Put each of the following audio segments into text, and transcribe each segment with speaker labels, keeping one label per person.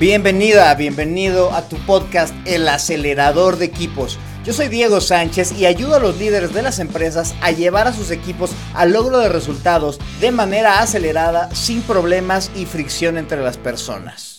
Speaker 1: Bienvenida, bienvenido a tu podcast El acelerador de equipos. Yo soy Diego Sánchez y ayudo a los líderes de las empresas a llevar a sus equipos al logro de resultados de manera acelerada, sin problemas y fricción entre las personas.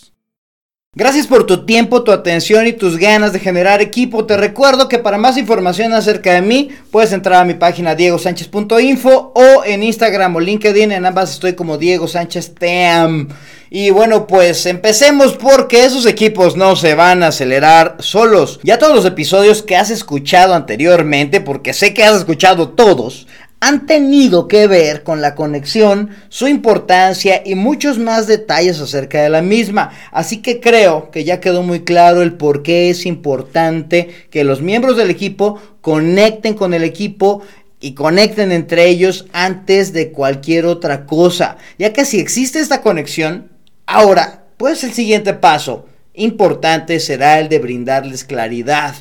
Speaker 1: Gracias por tu tiempo, tu atención y tus ganas de generar equipo. Te recuerdo que para más información acerca de mí puedes entrar a mi página diegosánchez.info o en Instagram o LinkedIn. En ambas estoy como Diego Sánchez Team. Y bueno, pues empecemos porque esos equipos no se van a acelerar solos. Ya todos los episodios que has escuchado anteriormente, porque sé que has escuchado todos, han tenido que ver con la conexión, su importancia y muchos más detalles acerca de la misma. Así que creo que ya quedó muy claro el por qué es importante que los miembros del equipo conecten con el equipo y conecten entre ellos antes de cualquier otra cosa. Ya que si existe esta conexión, ahora, pues el siguiente paso importante será el de brindarles claridad.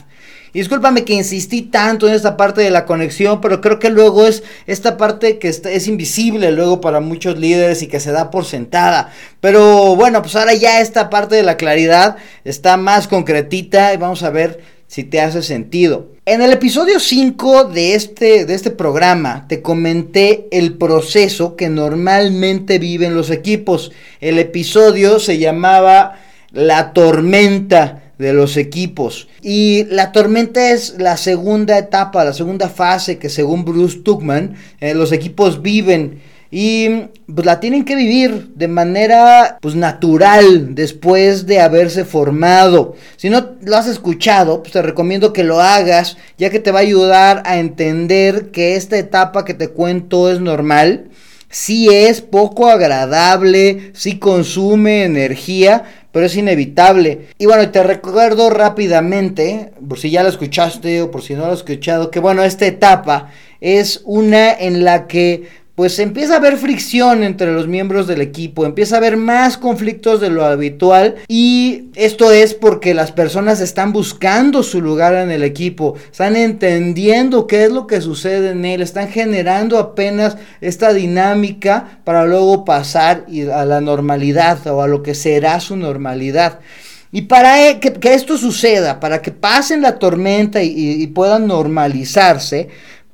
Speaker 1: Y discúlpame que insistí tanto en esta parte de la conexión, pero creo que luego es esta parte que es invisible luego para muchos líderes y que se da por sentada. Pero bueno, pues ahora ya esta parte de la claridad está más concretita y vamos a ver si te hace sentido. En el episodio 5 de este, de este programa te comenté el proceso que normalmente viven los equipos. El episodio se llamaba La tormenta de los equipos. Y la tormenta es la segunda etapa, la segunda fase que según Bruce Tuckman eh, los equipos viven. Y pues la tienen que vivir de manera pues natural después de haberse formado. Si no lo has escuchado, pues te recomiendo que lo hagas, ya que te va a ayudar a entender que esta etapa que te cuento es normal. Si es poco agradable, si consume energía, pero es inevitable. Y bueno, te recuerdo rápidamente, por si ya lo escuchaste o por si no lo has escuchado, que bueno, esta etapa es una en la que pues empieza a haber fricción entre los miembros del equipo, empieza a haber más conflictos de lo habitual y esto es porque las personas están buscando su lugar en el equipo, están entendiendo qué es lo que sucede en él, están generando apenas esta dinámica para luego pasar a la normalidad o a lo que será su normalidad. Y para e, que, esto suceda, para que pasen la tormenta y puedan normalizarse,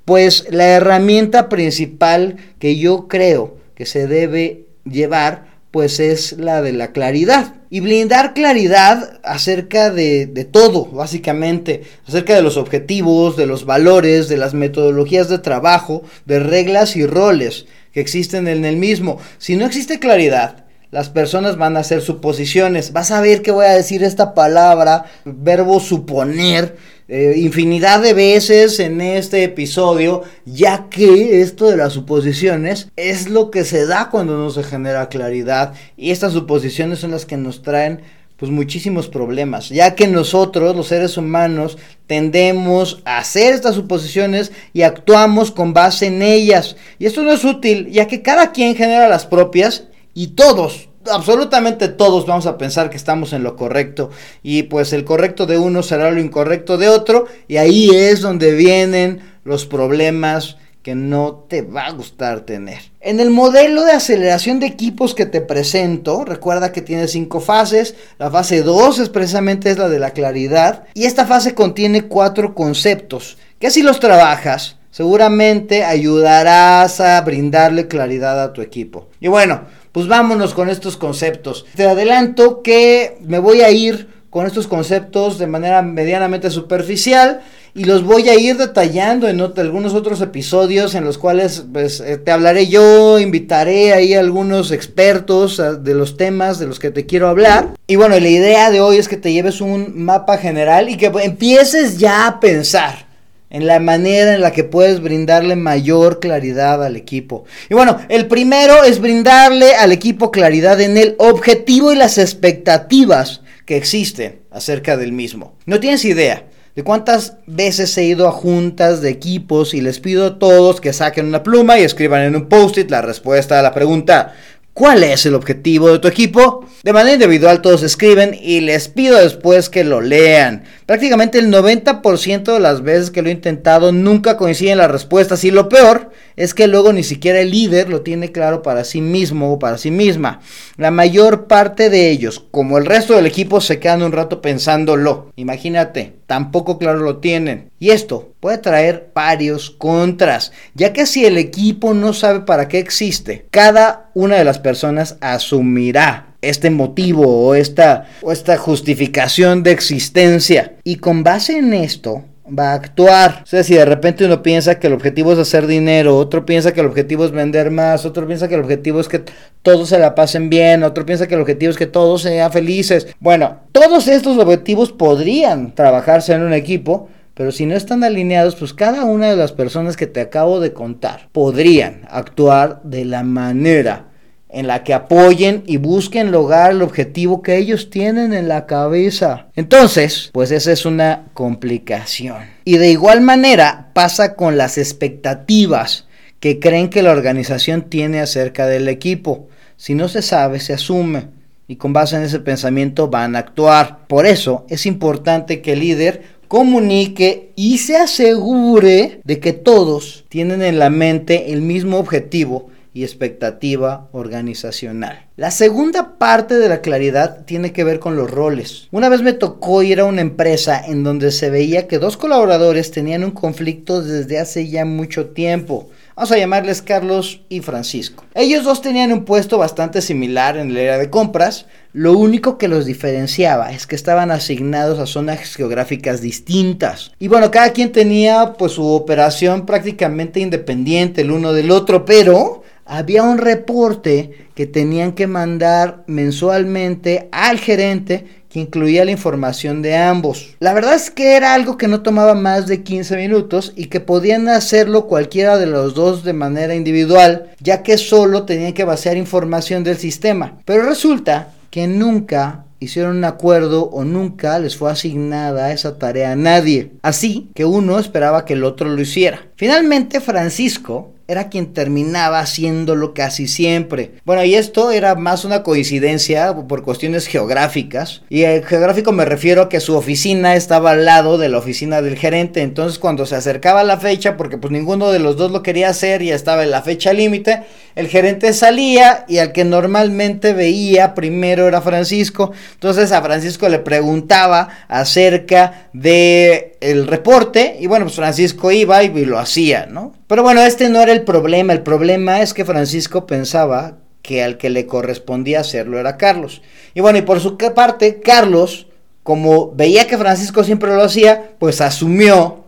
Speaker 1: pues la herramienta principal que yo creo que se debe llevar, pues es la de la claridad. Y blindar claridad acerca de, de, todo, básicamente, acerca de los objetivos, de los valores, de las metodologías de trabajo, de reglas y roles que existen en el mismo. Si no existe claridad, las personas van a hacer suposiciones. Vas a ver que voy a decir esta palabra, verbo suponer, eh, infinidad de veces en este episodio, ya que esto de las suposiciones es lo que se da cuando no se genera claridad y estas suposiciones son las que nos traen pues muchísimos problemas, ya que nosotros, los seres humanos, tendemos a hacer estas suposiciones y actuamos con base en ellas. Y esto no es útil, ya que cada quien genera las propias y todos, absolutamente todos vamos a pensar que estamos en lo correcto y pues el correcto de uno será lo incorrecto de otro y ahí es donde vienen los problemas que no te va a gustar tener. En el modelo de aceleración de equipos que te presento, recuerda que tiene cinco fases. La fase 2 es precisamente es la de la claridad y esta fase contiene cuatro conceptos que si los trabajas seguramente ayudarás a brindarle claridad a tu equipo. Y bueno, pues vámonos con estos conceptos. Te adelanto que me voy a ir con estos conceptos de manera medianamente superficial y los voy a ir detallando en algunos otros episodios en los cuales pues, eh, te hablaré yo, invitaré ahí a algunos expertos ah, de los temas de los que te quiero hablar. Y bueno, la idea de hoy es que te lleves un mapa general y que empieces ya a pensar en la manera en la que puedes brindarle mayor claridad al equipo. Y bueno, el primero es brindarle al equipo claridad en el objetivo y las expectativas que existen acerca del mismo. No tienes idea de cuántas veces he ido a juntas de equipos y les pido a todos que saquen una pluma y escriban en un post-it la respuesta a la pregunta ¿Cuál es el objetivo de tu equipo? De manera individual todos escriben y les pido después que lo lean. Prácticamente el 90% de las veces que lo he intentado nunca coinciden las respuestas y lo peor es que luego ni siquiera el líder lo tiene claro para sí mismo o para sí misma. La mayor parte de ellos, como el resto del equipo, se quedan un rato pensándolo. Imagínate, tampoco claro lo tienen. Y esto puede traer varios contras, ya que si el equipo no sabe para qué existe, cada una de las personas asumirá este motivo o esta, o esta justificación de existencia. Y con base en esto, va a actuar. O sea, si de repente uno piensa que el objetivo es hacer dinero, otro piensa que el objetivo es vender más, otro piensa que el objetivo es que todos se la pasen bien, otro piensa que el objetivo es que todos sean felices. Bueno, todos estos objetivos podrían trabajarse en un equipo, pero si no están alineados, pues cada una de las personas que te acabo de contar podrían actuar de la manera en la que apoyen y busquen lograr el objetivo que ellos tienen en la cabeza. Entonces, pues esa es una complicación. Y de igual manera pasa con las expectativas que creen que la organización tiene acerca del equipo. Si no se sabe, se asume. Y con base en ese pensamiento van a actuar. Por eso es importante que el líder comunique y se asegure de que todos tienen en la mente el mismo objetivo y expectativa organizacional. La segunda parte de la claridad tiene que ver con los roles. Una vez me tocó ir a una empresa en donde se veía que dos colaboradores tenían un conflicto desde hace ya mucho tiempo. Vamos a llamarles Carlos y Francisco. Ellos dos tenían un puesto bastante similar en el área de compras. Lo único que los diferenciaba es que estaban asignados a zonas geográficas distintas. Y bueno, cada quien tenía pues su operación prácticamente independiente el uno del otro, pero había un reporte que tenían que mandar mensualmente al gerente que incluía la información de ambos. La verdad es que era algo que no tomaba más de 15 minutos y que podían hacerlo cualquiera de los dos de manera individual, ya que solo tenían que vaciar información del sistema. Pero resulta que nunca hicieron un acuerdo o nunca les fue asignada esa tarea a nadie. Así que uno esperaba que el otro lo hiciera. Finalmente Francisco era quien terminaba haciéndolo casi siempre. Bueno, y esto era más una coincidencia por cuestiones geográficas. Y el geográfico me refiero a que su oficina estaba al lado de la oficina del gerente. Entonces cuando se acercaba la fecha, porque pues ninguno de los dos lo quería hacer y estaba en la fecha límite, el gerente salía y al que normalmente veía primero era Francisco. Entonces a Francisco le preguntaba acerca de el reporte y bueno, pues Francisco iba y lo hacía, ¿no? Pero bueno, este no era el problema, el problema es que Francisco pensaba que al que le correspondía hacerlo era Carlos. Y bueno, y por su parte, Carlos, como veía que Francisco siempre lo hacía, pues asumió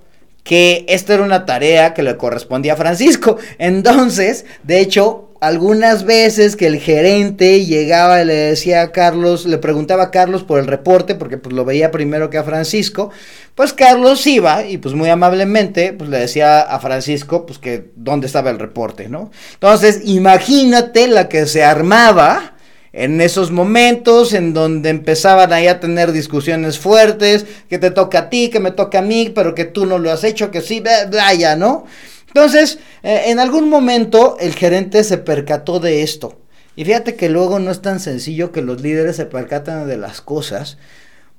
Speaker 1: que esta era una tarea que le correspondía a Francisco. Entonces, de hecho, algunas veces que el gerente llegaba y le decía a Carlos, le preguntaba a Carlos por el reporte, porque pues lo veía primero que a Francisco, pues Carlos iba y pues muy amablemente pues le decía a Francisco pues que dónde estaba el reporte, ¿no? Entonces, imagínate la que se armaba en esos momentos en donde empezaban ahí a tener discusiones fuertes, que te toca a ti, que me toca a mí, pero que tú no lo has hecho, que sí, vaya, ¿no? Entonces, eh, en algún momento el gerente se percató de esto. Y fíjate que luego no es tan sencillo que los líderes se percatan de las cosas,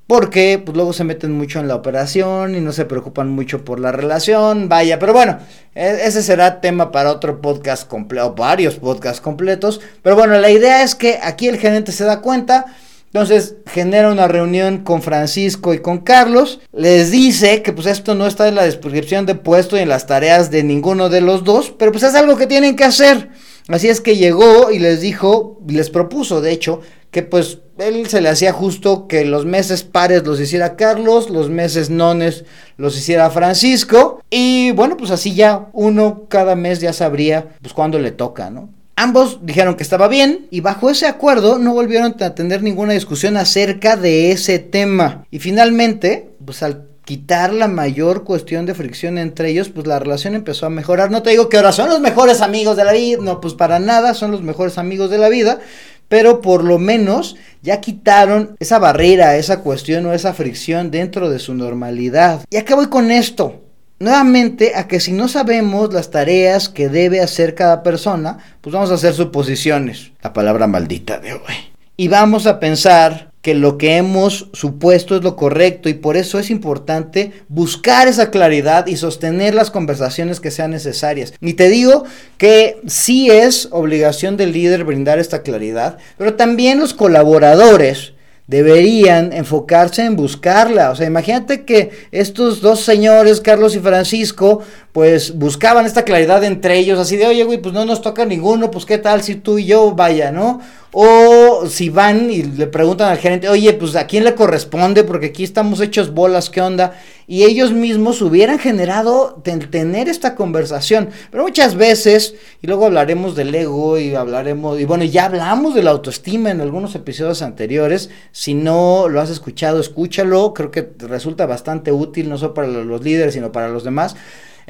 Speaker 1: porque pues luego se meten mucho en la operación y no se preocupan mucho por la relación, vaya, pero bueno, e, ese será tema para otro podcast completo, varios podcasts completos, pero bueno, la idea es que aquí el gerente se da cuenta, entonces genera una reunión con Francisco y con Carlos. Les dice que pues esto no está en la descripción de puesto y en las tareas de ninguno de los dos, pero pues es algo que tienen que hacer. Así es que llegó y les dijo, les propuso de hecho, que pues él se le hacía justo que los meses pares los hiciera Carlos, los meses nones los hiciera Francisco y bueno pues así ya uno cada mes ya sabría pues cuándo le toca, ¿no? Ambos dijeron que estaba bien y bajo ese acuerdo no volvieron a tener ninguna discusión acerca de ese tema. Y finalmente, pues al quitar la mayor cuestión de fricción entre ellos, pues la relación empezó a mejorar. No te digo que ahora son los mejores amigos de la vida, no, pues para nada son los mejores amigos de la vida, pero por lo menos ya quitaron esa barrera, esa cuestión o esa fricción dentro de su normalidad. ¿Y acá voy con esto? nuevamente a que si no sabemos las tareas que debe hacer cada persona, pues vamos a hacer suposiciones, la palabra maldita de hoy. Y vamos a pensar que lo que hemos supuesto es lo correcto y por eso es importante buscar esa claridad y sostener las conversaciones que sean necesarias. Y te digo que sí es obligación del líder brindar esta claridad, pero también los colaboradores deberían enfocarse en buscarla. O sea, imagínate que estos dos señores, Carlos y Francisco, pues buscaban esta claridad entre ellos, así de, oye, güey, pues no nos toca ninguno, pues qué tal si tú y yo vaya, ¿no? O si van y le preguntan al gerente, oye, pues a quién le corresponde, porque aquí estamos hechos bolas, ¿qué onda? Y ellos mismos hubieran generado tener esta conversación. Pero muchas veces, y luego hablaremos del ego y hablaremos, y bueno, ya hablamos de la autoestima en algunos episodios anteriores. Si no lo has escuchado, escúchalo. Creo que resulta bastante útil, no solo para los líderes, sino para los demás.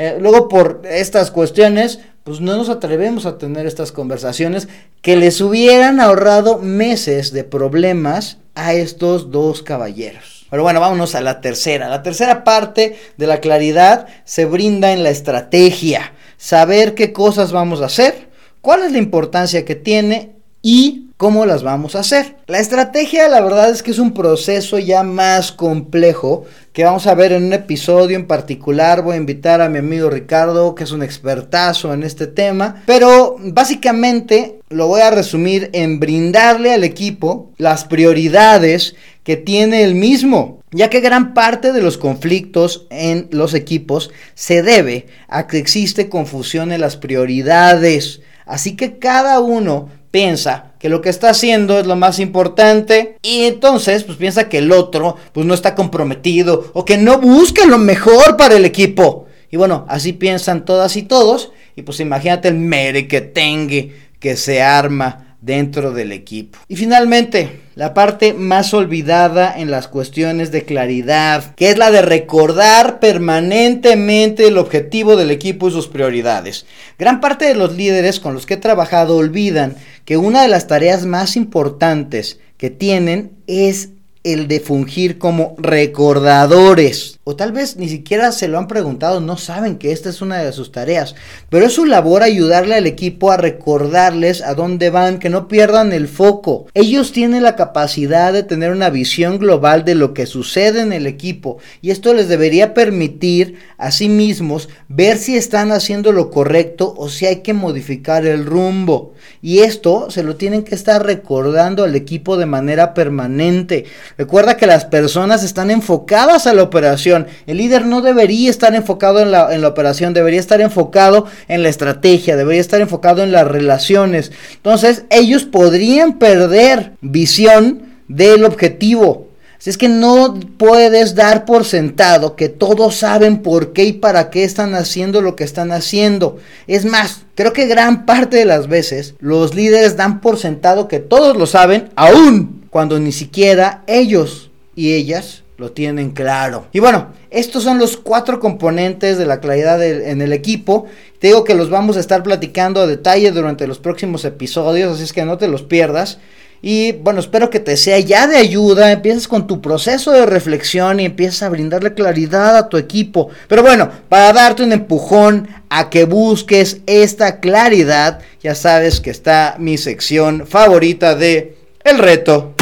Speaker 1: Eh, luego por estas cuestiones, pues no nos atrevemos a tener estas conversaciones que les hubieran ahorrado meses de problemas a estos dos caballeros. Pero bueno, vámonos a la tercera. La tercera parte de la claridad se brinda en la estrategia. Saber qué cosas vamos a hacer, cuál es la importancia que tiene y cómo las vamos a hacer. La estrategia, la verdad es que es un proceso ya más complejo que vamos a ver en un episodio en particular. Voy a invitar a mi amigo Ricardo, que es un expertazo en este tema. Pero básicamente lo voy a resumir en brindarle al equipo las prioridades que tiene el mismo, ya que gran parte de los conflictos en los equipos se debe a que existe confusión en las prioridades. Así que cada uno piensa que lo que está haciendo es lo más importante. Y entonces pues piensa que el otro pues no está comprometido o que no busca lo mejor para el equipo. Y bueno, así piensan todas y todos. Y pues imagínate el merequetengue que se arma dentro del equipo. Y finalmente, la parte más olvidada en las cuestiones de claridad, que es la de recordar permanentemente el objetivo del equipo y sus prioridades. Gran parte de los líderes con los que he trabajado olvidan que una de las tareas más importantes que tienen es el de fungir como recordadores. O tal vez ni siquiera se lo han preguntado, no saben que esta es una de sus tareas. Pero es su labor ayudarle al equipo a recordarles a dónde van, que no pierdan el foco. Ellos tienen la capacidad de tener una visión global de lo que sucede en el equipo. Y esto les debería permitir a sí mismos ver si están haciendo lo correcto o si hay que modificar el rumbo. Y esto se lo tienen que estar recordando al equipo de manera permanente. Recuerda que las personas están enfocadas a la operación. El líder no debería estar enfocado en la, en la operación, debería estar enfocado en la estrategia, debería estar enfocado en las relaciones. Entonces ellos podrían perder visión del objetivo. Si es que no puedes dar por sentado que todos saben por qué y para qué están haciendo lo que están haciendo. Es más, creo que gran parte de las veces los líderes dan por sentado que todos lo saben, aún cuando ni siquiera ellos y ellas lo tienen claro. Y bueno, estos son los cuatro componentes de la claridad en el equipo. Te digo que los vamos a estar platicando a detalle durante los próximos episodios, así es que no te los pierdas. Y bueno, espero que te sea ya de ayuda. Empieces con tu proceso de reflexión y empieces a brindarle claridad a tu equipo. Pero bueno, para darte un empujón a que busques esta claridad, ya sabes que está mi sección favorita de El reto.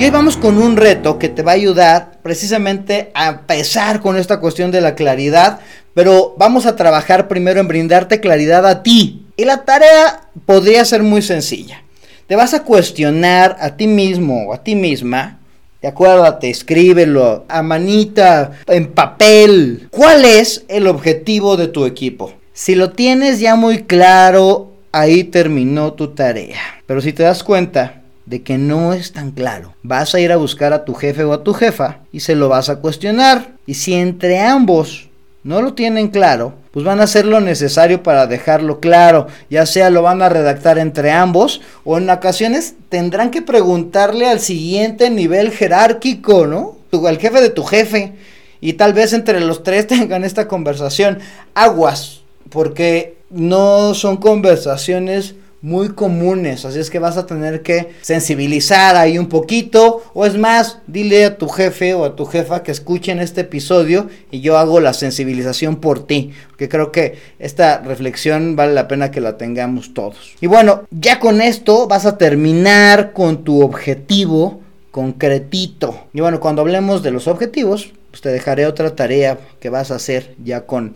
Speaker 1: Y hoy vamos con un reto que te va a ayudar precisamente a empezar con esta cuestión de la claridad, pero vamos a trabajar primero en brindarte claridad a ti, y la tarea podría ser muy sencilla. Te vas a cuestionar a ti mismo o a ti misma. De acuérdate, escríbelo a manita, en papel. ¿Cuál es el objetivo de tu equipo? Si lo tienes ya muy claro, ahí terminó tu tarea. Pero si te das cuenta de que no es tan claro, vas a ir a buscar a tu jefe o a tu jefa y se lo vas a cuestionar. Y si entre ambos no lo tienen claro, pues van a hacer lo necesario para dejarlo claro, ya sea lo van a redactar entre ambos o en ocasiones tendrán que preguntarle al siguiente nivel jerárquico, ¿no? al jefe de tu jefe y tal vez entre los tres tengan esta conversación. Aguas, porque no son conversaciones muy comunes, así es que vas a tener que sensibilizar ahí un poquito, o es más, dile a tu jefe o a tu jefa que escuchen este episodio y yo hago la sensibilización por ti, porque creo que esta reflexión vale la pena que la tengamos todos. Y bueno, ya con esto vas a terminar con tu objetivo concretito. Y bueno, cuando hablemos de los objetivos, pues te dejaré otra tarea que vas a hacer ya con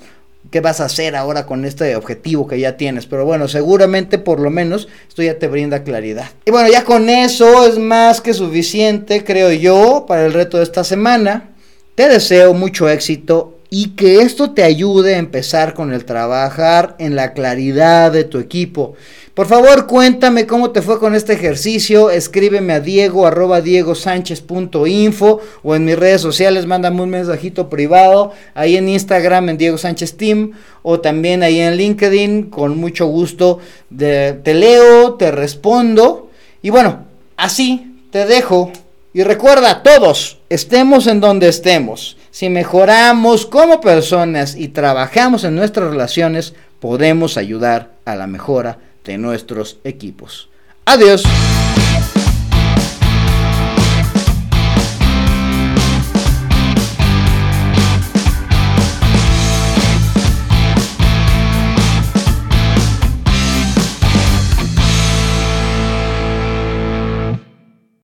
Speaker 1: qué vas a hacer ahora con este objetivo que ya tienes. Pero bueno, seguramente por lo menos esto ya te brinda claridad. Y bueno, ya con eso es más que suficiente, creo yo, para el reto de esta semana. Te deseo mucho éxito y que esto te ayude a empezar con el trabajar en la claridad de tu equipo. Por favor, cuéntame cómo te fue con este ejercicio. Escríbeme a diego arroba info o en mis redes sociales, mándame un mensajito privado ahí en Instagram en Diego Sánchez Team o también ahí en LinkedIn. Con mucho gusto te leo, te respondo. Y bueno, así te dejo. Y recuerda, todos, estemos en donde estemos. Si mejoramos como personas y trabajamos en nuestras relaciones, podemos ayudar a la mejora de nuestros equipos. Adiós.